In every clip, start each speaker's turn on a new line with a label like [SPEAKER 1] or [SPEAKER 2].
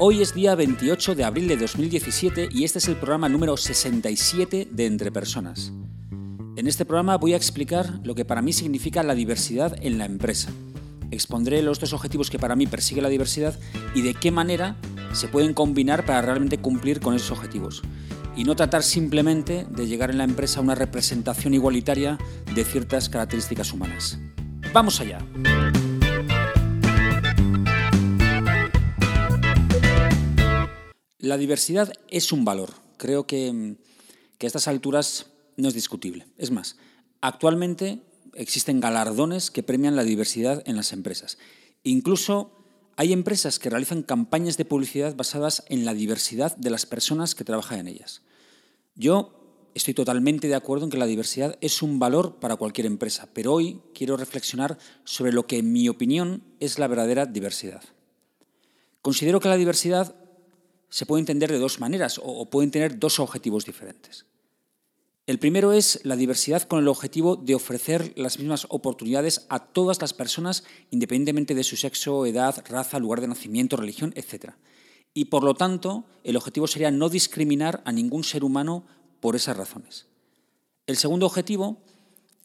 [SPEAKER 1] Hoy es día 28 de abril de 2017 y este es el programa número 67 de Entre Personas. En este programa voy a explicar lo que para mí significa la diversidad en la empresa. Expondré los dos objetivos que para mí persigue la diversidad y de qué manera se pueden combinar para realmente cumplir con esos objetivos. Y no tratar simplemente de llegar en la empresa a una representación igualitaria de ciertas características humanas. Vamos allá. La diversidad es un valor. Creo que, que a estas alturas no es discutible. Es más, actualmente existen galardones que premian la diversidad en las empresas. Incluso hay empresas que realizan campañas de publicidad basadas en la diversidad de las personas que trabajan en ellas. Yo estoy totalmente de acuerdo en que la diversidad es un valor para cualquier empresa, pero hoy quiero reflexionar sobre lo que en mi opinión es la verdadera diversidad. Considero que la diversidad se puede entender de dos maneras o pueden tener dos objetivos diferentes. El primero es la diversidad con el objetivo de ofrecer las mismas oportunidades a todas las personas, independientemente de su sexo, edad, raza, lugar de nacimiento, religión, etc. Y por lo tanto, el objetivo sería no discriminar a ningún ser humano por esas razones. El segundo objetivo,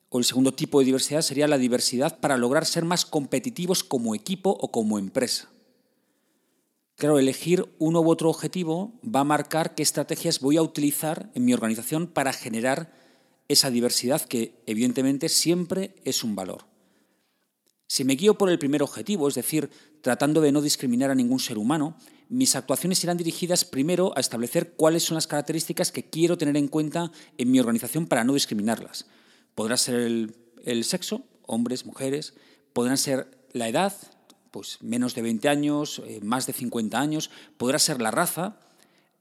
[SPEAKER 1] o el segundo tipo de diversidad, sería la diversidad para lograr ser más competitivos como equipo o como empresa. Claro, elegir uno u otro objetivo va a marcar qué estrategias voy a utilizar en mi organización para generar esa diversidad que evidentemente siempre es un valor. Si me guío por el primer objetivo, es decir, tratando de no discriminar a ningún ser humano, mis actuaciones irán dirigidas primero a establecer cuáles son las características que quiero tener en cuenta en mi organización para no discriminarlas. Podrá ser el, el sexo, hombres, mujeres, podrán ser la edad, pues menos de 20 años, eh, más de 50 años, podrá ser la raza,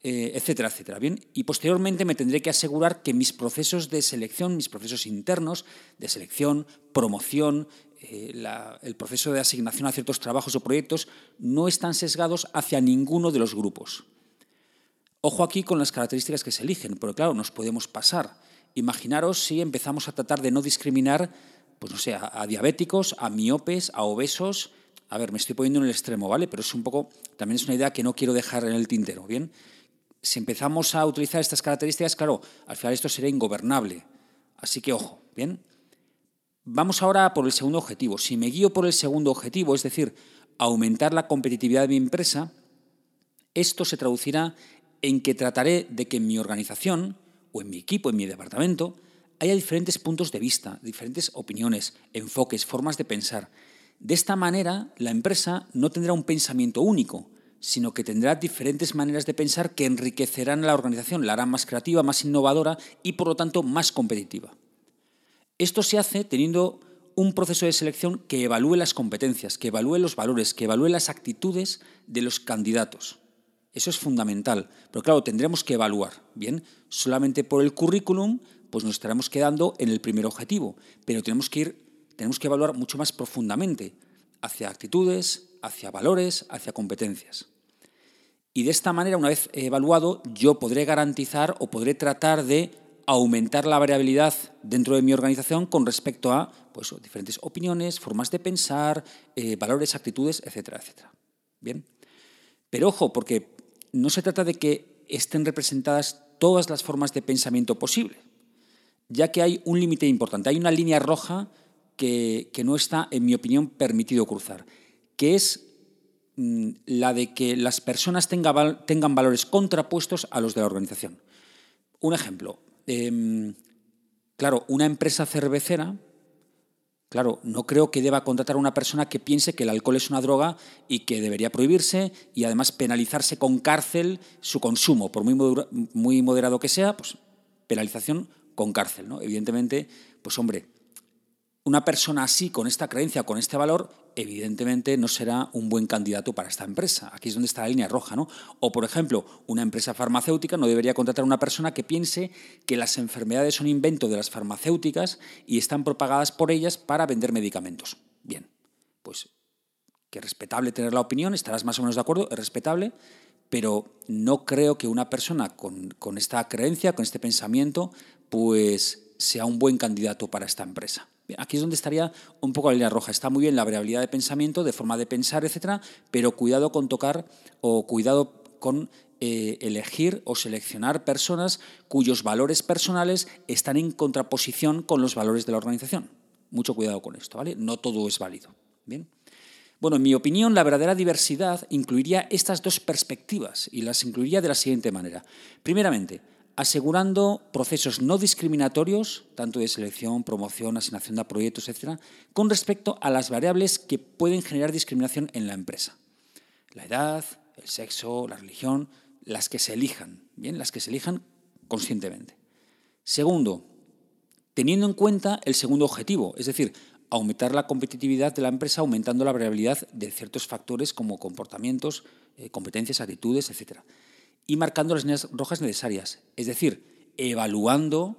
[SPEAKER 1] eh, etcétera, etcétera. Bien, y posteriormente me tendré que asegurar que mis procesos de selección, mis procesos internos de selección, promoción, eh, el proceso de asignación a ciertos trabajos o proyectos no están sesgados hacia ninguno de los grupos. Ojo aquí con las características que se eligen, porque claro, nos podemos pasar. Imaginaros si empezamos a tratar de no discriminar, pues no sé, a diabéticos, a miopes, a obesos, a ver, me estoy poniendo en el extremo, ¿vale? Pero es un poco, también es una idea que no quiero dejar en el tintero, ¿bien? Si empezamos a utilizar estas características, claro, al final esto será ingobernable. Así que ojo, ¿bien? Vamos ahora por el segundo objetivo. Si me guío por el segundo objetivo, es decir, aumentar la competitividad de mi empresa, esto se traducirá en que trataré de que en mi organización, o en mi equipo, en mi departamento, haya diferentes puntos de vista, diferentes opiniones, enfoques, formas de pensar de esta manera, la empresa no tendrá un pensamiento único, sino que tendrá diferentes maneras de pensar que enriquecerán a la organización, la harán más creativa, más innovadora y por lo tanto más competitiva. Esto se hace teniendo un proceso de selección que evalúe las competencias, que evalúe los valores, que evalúe las actitudes de los candidatos. Eso es fundamental. Pero claro, tendremos que evaluar. Bien, solamente por el currículum, pues nos estaremos quedando en el primer objetivo. Pero tenemos que ir tenemos que evaluar mucho más profundamente hacia actitudes, hacia valores, hacia competencias. Y de esta manera, una vez evaluado, yo podré garantizar o podré tratar de aumentar la variabilidad dentro de mi organización con respecto a pues, diferentes opiniones, formas de pensar, eh, valores, actitudes, etcétera, etcétera. Bien. Pero ojo, porque no se trata de que estén representadas todas las formas de pensamiento posible, ya que hay un límite importante, hay una línea roja que, no está, en mi opinión, permitido cruzar, que es mm, la de que las personas tengan valores contrapuestos a los de la organización. Un ejemplo, em, claro, una empresa cervecera, claro, no creo que deba contratar a una persona que piense que el alcohol es una droga y que debería prohibirse y además penalizarse con cárcel su consumo, por muy, muy moderado que sea, pues penalización con cárcel, ¿no? Evidentemente, pues hombre, Una persona así, con esta creencia, con este valor, evidentemente no será un buen candidato para esta empresa. Aquí es donde está la línea roja, ¿no? O, por ejemplo, una empresa farmacéutica no debería contratar a una persona que piense que las enfermedades son invento de las farmacéuticas y están propagadas por ellas para vender medicamentos. Bien, pues que es respetable tener la opinión, estarás más o menos de acuerdo, es respetable, pero no creo que una persona con, con esta creencia, con este pensamiento, pues sea un buen candidato para esta empresa. Aquí es donde estaría un poco la línea roja. Está muy bien la variabilidad de pensamiento, de forma de pensar, etcétera, pero cuidado con tocar o cuidado con eh, elegir o seleccionar personas cuyos valores personales están en contraposición con los valores de la organización. Mucho cuidado con esto, ¿vale? No todo es válido. Bien. Bueno, en mi opinión, la verdadera diversidad incluiría estas dos perspectivas y las incluiría de la siguiente manera. Primeramente, asegurando procesos no discriminatorios, tanto de selección, promoción, asignación de proyectos, etc., con respecto a las variables que pueden generar discriminación en la empresa. La edad, el sexo, la religión, las que se elijan, bien, las que se elijan conscientemente. Segundo, teniendo en cuenta el segundo objetivo, es decir, aumentar la competitividad de la empresa aumentando la variabilidad de ciertos factores como comportamientos, eh, competencias, actitudes, etcétera y marcando las líneas rojas necesarias, es decir, evaluando,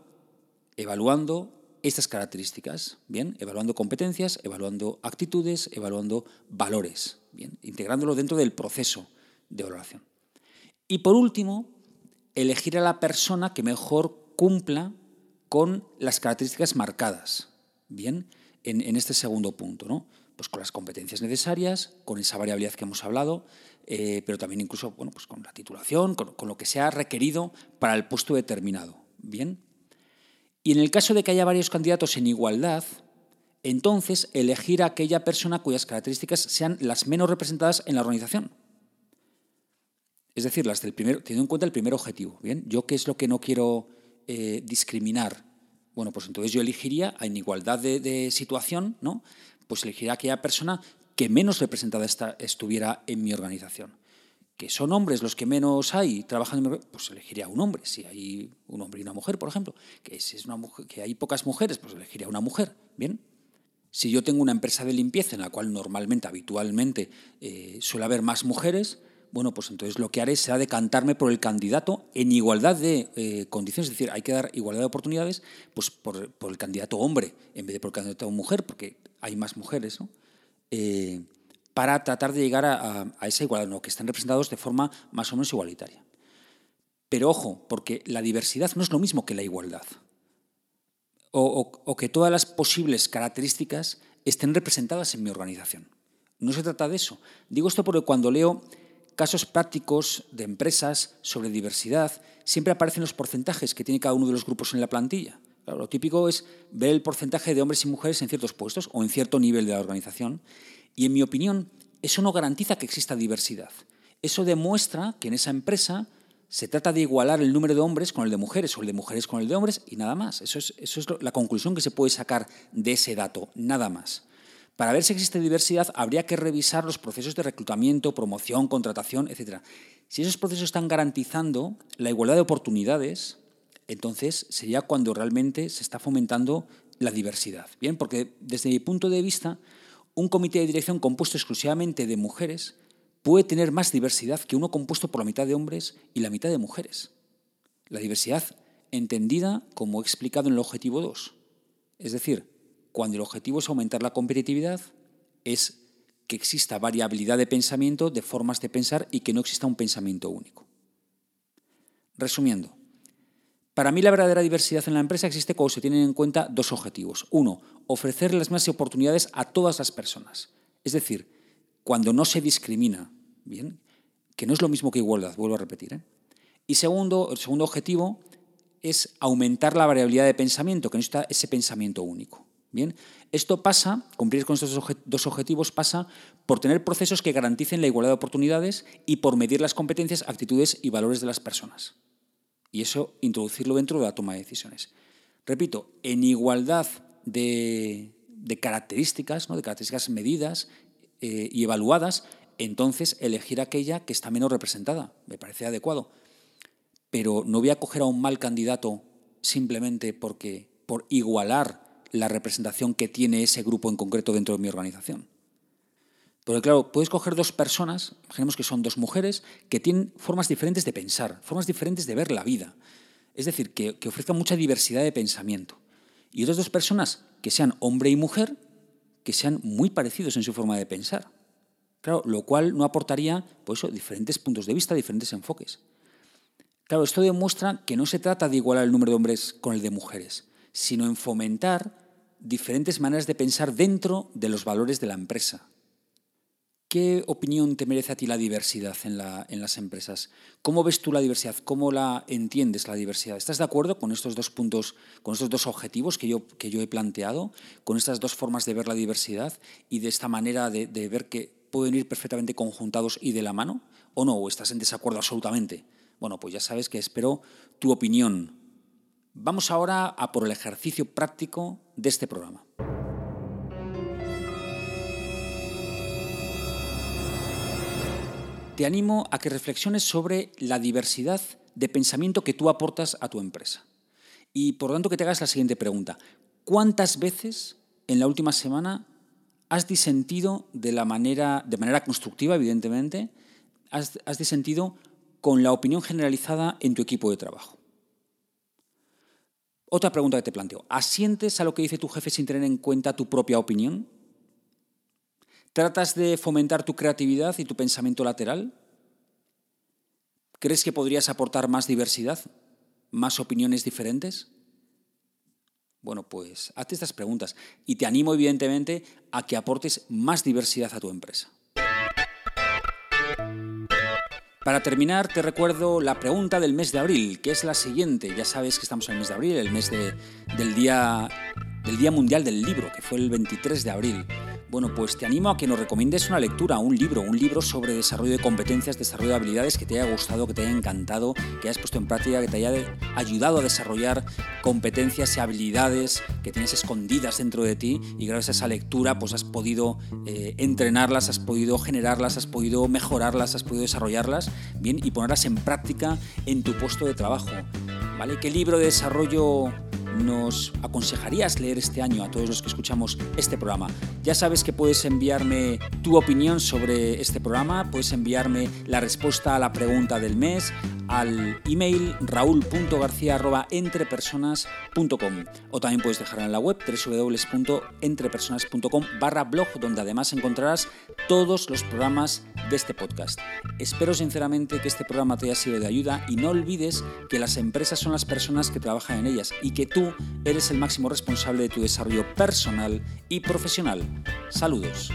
[SPEAKER 1] evaluando estas características, bien, evaluando competencias, evaluando actitudes, evaluando valores, bien, integrándolo dentro del proceso de valoración. Y por último, elegir a la persona que mejor cumpla con las características marcadas, bien, en, este segundo punto, ¿no? Pues con las competencias necesarias, con esa variabilidad que hemos hablado, eh, pero también incluso bueno, pues con la titulación, con, lo que sea requerido para el puesto determinado. Bien. Y en el caso de que haya varios candidatos en igualdad, entonces elegir a aquella persona cuyas características sean las menos representadas en la organización. Es decir, las del primero, teniendo en cuenta el primer objetivo. Bien, yo qué es lo que no quiero eh, discriminar. Bueno, pues entonces yo elegiría en igualdad de, de situación, ¿no? Pues elegiría a aquella persona que menos representada estuviera en mi organización. Que son hombres los que menos hay trabajando, pues elegiría un hombre. Si hay un hombre y una mujer, por ejemplo, que si es una mujer, que hay pocas mujeres, pues elegiría una mujer. Bien. Si yo tengo una empresa de limpieza en la cual normalmente, habitualmente, eh, suele haber más mujeres, bueno, pues entonces lo que haré será decantarme por el candidato en igualdad de eh, condiciones, es decir, hay que dar igualdad de oportunidades pues por, por, el candidato hombre en vez de por el candidato mujer, porque hay más mujeres, ¿no? Eh, para tratar de llegar a, esa igualdad, ¿no? que estén representados de forma más o menos igualitaria. Pero ojo, porque la diversidad no es lo mismo que la igualdad. O, que todas las posibles características estén representadas en mi organización. No se trata de eso. Digo esto porque cuando leo casos prácticos de empresas sobre diversidad, siempre aparecen los porcentajes que tiene cada uno de los grupos en la plantilla lo típico es ver el porcentaje de hombres y mujeres en ciertos puestos o en cierto nivel de la organización. Y en mi opinión, eso no garantiza que exista diversidad. Eso demuestra que en esa empresa se trata de igualar el número de hombres con el de mujeres o el de mujeres con el de hombres y nada más. Eso es, es la conclusión que se puede sacar de ese dato, nada más. Para ver si existe diversidad habría que revisar los procesos de reclutamiento, promoción, contratación, etc. Si esos procesos están garantizando la igualdad de oportunidades, entonces sería cuando realmente se está fomentando la diversidad. Bien, porque desde mi punto de vista, un comité de dirección compuesto exclusivamente de mujeres puede tener más diversidad que uno compuesto por la mitad de hombres y la mitad de mujeres. La diversidad entendida como he explicado en el objetivo 2. Es decir, cuando el objetivo es aumentar la competitividad, es que exista variabilidad de pensamiento, de formas de pensar y que no exista un pensamiento único. Resumiendo, para mí la verdadera diversidad en la empresa existe cuando se tienen en cuenta dos objetivos. Uno, ofrecer las mismas oportunidades a todas las personas. Es decir, cuando no se discrimina, ¿bien? que no es lo mismo que igualdad, vuelvo a repetir. ¿eh? Y segundo, el segundo objetivo es aumentar la variabilidad de pensamiento, que no está ese pensamiento único. Bien, esto pasa, cumplir con estos dos objetivos pasa por tener procesos que garanticen la igualdad de oportunidades y por medir las competencias, actitudes y valores de las personas y eso introducirlo dentro de la toma de decisiones. Repito, en igualdad de, características, ¿no? de características medidas eh, y evaluadas, entonces elegir aquella que está menos representada. Me parece adecuado. Pero no voy a coger a un mal candidato simplemente porque por igualar la representación que tiene ese grupo en concreto dentro de mi organización. Porque claro, puedes coger dos personas, imaginemos que son dos mujeres, que tienen formas diferentes de pensar, formas diferentes de ver la vida. Es decir, que, que ofrezcan mucha diversidad de pensamiento. Y otras dos personas que sean hombre y mujer, que sean muy parecidos en su forma de pensar. Claro, lo cual no aportaría pues diferentes puntos de vista, diferentes enfoques. Claro, esto demuestra que no se trata de igualar el número de hombres con el de mujeres, sino en fomentar diferentes maneras de pensar dentro de los valores de la empresa. ¿Qué opinión te merece a ti la diversidad en, las empresas? ¿Cómo ves tú la diversidad? ¿Cómo la entiendes la diversidad? ¿Estás de acuerdo con estos dos puntos, con estos dos objetivos que yo, he planteado, con estas dos formas de ver la diversidad y de esta manera de, de ver que pueden ir perfectamente conjuntados y de la mano? ¿O no? ¿O estás en desacuerdo absolutamente? Bueno, pues ya sabes que espero tu opinión. Vamos ahora a por el ejercicio práctico de este programa. Te animo a que reflexiones sobre la diversidad de pensamiento que tú aportas a tu empresa. Y por lo tanto que te hagas la siguiente pregunta. ¿Cuántas veces en la última semana has disentido de, la manera, de manera constructiva, evidentemente, has, has disentido con la opinión generalizada en tu equipo de trabajo? Otra pregunta que te planteo. ¿Asientes a lo que dice tu jefe sin tener en cuenta tu propia opinión? ¿Tratas de fomentar tu creatividad y tu pensamiento lateral? ¿Crees que podrías aportar más diversidad? ¿Más opiniones diferentes? Bueno, pues hazte estas preguntas y te animo evidentemente a que aportes más diversidad a tu empresa. Para terminar, te recuerdo la pregunta del mes de abril, que es la siguiente. Ya sabes que estamos en el mes de abril, el mes del, día, del Día Mundial del Libro, que fue el 23 de abril. Bueno, pues te animo a que nos recomiendes una lectura, un libro, un libro sobre desarrollo de competencias, desarrollo de habilidades que te haya gustado, que te haya encantado, que hayas puesto en práctica, que te haya ayudado a desarrollar competencias y habilidades que tienes escondidas dentro de ti y gracias a esa lectura pues has podido eh, entrenarlas, has podido generarlas, has podido mejorarlas, has podido desarrollarlas, bien, y ponerlas en práctica en tu puesto de trabajo. ¿Vale? ¿Qué libro de desarrollo nos aconsejarías leer este año a todos los que escuchamos este programa? Ya sabes que puedes enviarme tu opinión sobre este programa, puedes enviarme la respuesta a la pregunta del mes al email raúl.garcía.entrepersonas.com o también puedes dejarla en la web www.entrepersonas.com barra blog donde además encontrarás todos los programas de este podcast. Espero sinceramente que este programa te haya sido de ayuda y no olvides que las empresas son las personas que trabajan en ellas y que eres el máximo responsable de tu desarrollo personal y profesional. Saludos.